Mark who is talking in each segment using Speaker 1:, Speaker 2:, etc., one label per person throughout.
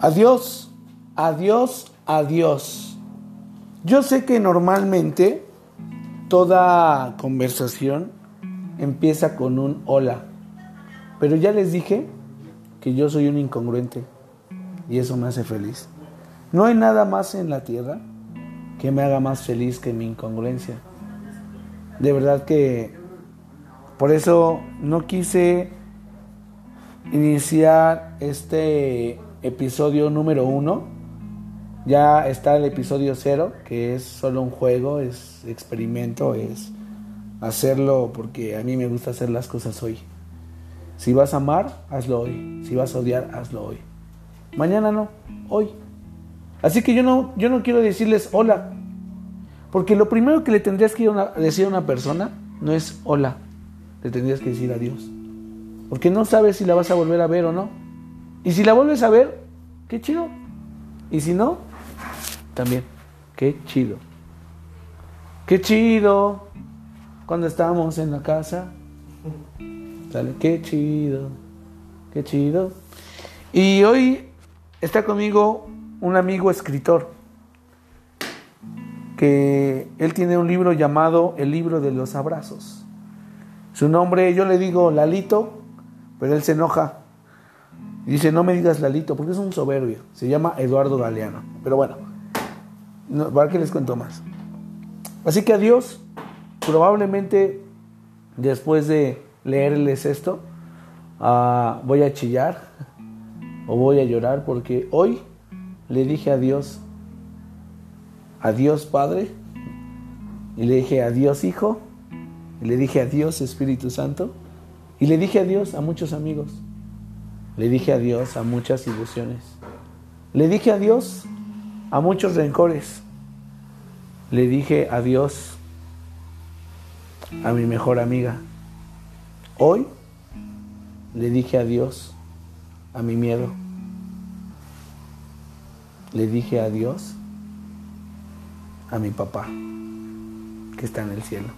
Speaker 1: Adiós, adiós, adiós. Yo sé que normalmente toda conversación empieza con un hola, pero ya les dije que yo soy un incongruente y eso me hace feliz. No hay nada más en la tierra que me haga más feliz que mi incongruencia. De verdad que por eso no quise iniciar este episodio número uno. Ya está el episodio cero, que es solo un juego, es experimento, es hacerlo porque a mí me gusta hacer las cosas hoy. Si vas a amar, hazlo hoy. Si vas a odiar, hazlo hoy. Mañana no, hoy. Así que yo no, yo no quiero decirles hola. Porque lo primero que le tendrías que decir a una persona no es hola. Le tendrías que decir adiós. Porque no sabes si la vas a volver a ver o no. Y si la vuelves a ver, qué chido. Y si no, también, qué chido. Qué chido. Cuando estábamos en la casa. Sale, qué chido. Qué chido. Y hoy está conmigo un amigo escritor. Que él tiene un libro llamado El libro de los abrazos. Su nombre, yo le digo Lalito, pero él se enoja. Dice, no me digas Lalito, porque es un soberbio. Se llama Eduardo Galeano. Pero bueno, ¿para qué les cuento más? Así que adiós. Probablemente después de leerles esto, uh, voy a chillar o voy a llorar porque hoy le dije adiós. Adiós Padre. Y le dije adiós Hijo. Y le dije adiós Espíritu Santo. Y le dije adiós a muchos amigos. Le dije adiós a muchas ilusiones. Le dije adiós a muchos rencores. Le dije adiós a mi mejor amiga. Hoy le dije adiós a mi miedo. Le dije adiós a mi papá, que está en el cielo.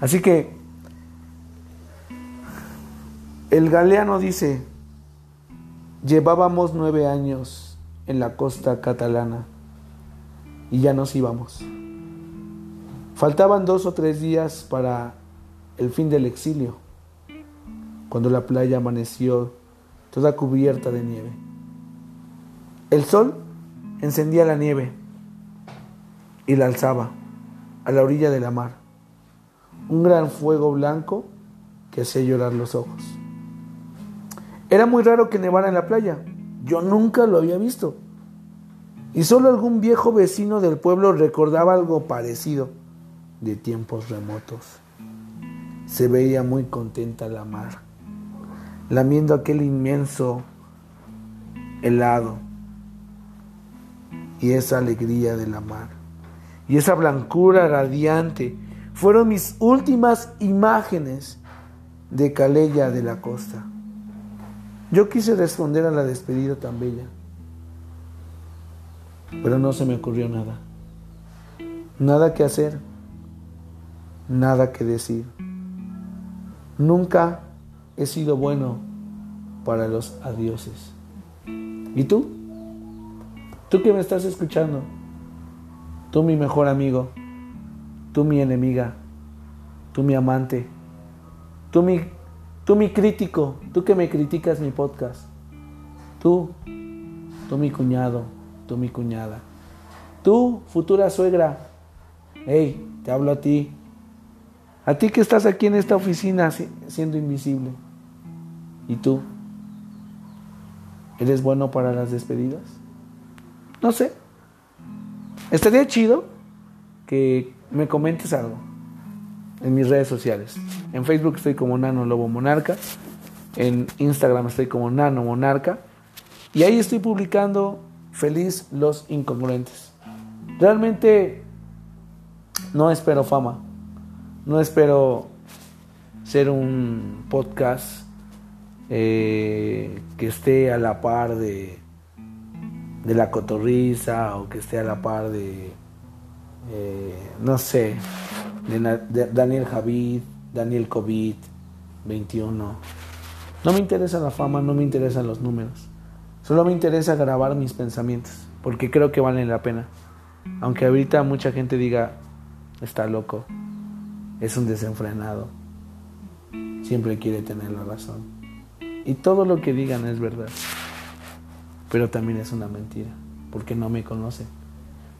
Speaker 1: Así que el galeano dice, llevábamos nueve años en la costa catalana y ya nos íbamos. Faltaban dos o tres días para el fin del exilio, cuando la playa amaneció toda cubierta de nieve. El sol encendía la nieve y la alzaba a la orilla de la mar, un gran fuego blanco que hacía llorar los ojos. Era muy raro que nevara en la playa. Yo nunca lo había visto. Y solo algún viejo vecino del pueblo recordaba algo parecido de tiempos remotos. Se veía muy contenta la mar, lamiendo aquel inmenso helado y esa alegría de la mar y esa blancura radiante fueron mis últimas imágenes de Calella de la Costa. Yo quise responder a la despedida tan bella, pero no se me ocurrió nada. Nada que hacer, nada que decir. Nunca he sido bueno para los adioses. ¿Y tú? ¿Tú que me estás escuchando? Tú mi mejor amigo, tú mi enemiga, tú mi amante, tú mi Tú mi crítico, tú que me criticas mi podcast. Tú, tú mi cuñado, tú mi cuñada. Tú, futura suegra. Hey, te hablo a ti. A ti que estás aquí en esta oficina siendo invisible. ¿Y tú? ¿Eres bueno para las despedidas? No sé. Estaría chido que me comentes algo en mis redes sociales. En Facebook estoy como Nano Lobo Monarca. En Instagram estoy como Nano Monarca. Y ahí estoy publicando Feliz los Incongruentes. Realmente no espero fama. No espero ser un podcast eh, que esté a la par de, de la cotorriza o que esté a la par de, eh, no sé, Daniel Javid, Daniel COVID 21. No me interesa la fama, no me interesan los números. Solo me interesa grabar mis pensamientos, porque creo que valen la pena. Aunque ahorita mucha gente diga, está loco, es un desenfrenado, siempre quiere tener la razón. Y todo lo que digan es verdad, pero también es una mentira, porque no me conocen.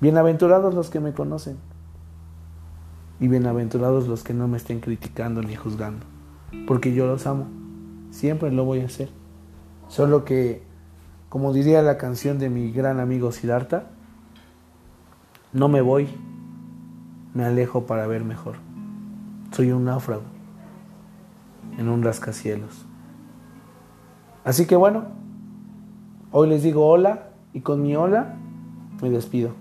Speaker 1: Bienaventurados los que me conocen y bienaventurados los que no me estén criticando ni juzgando, porque yo los amo, siempre lo voy a hacer. Solo que, como diría la canción de mi gran amigo Siddhartha, no me voy, me alejo para ver mejor. Soy un náufrago en un rascacielos. Así que bueno, hoy les digo hola y con mi hola me despido.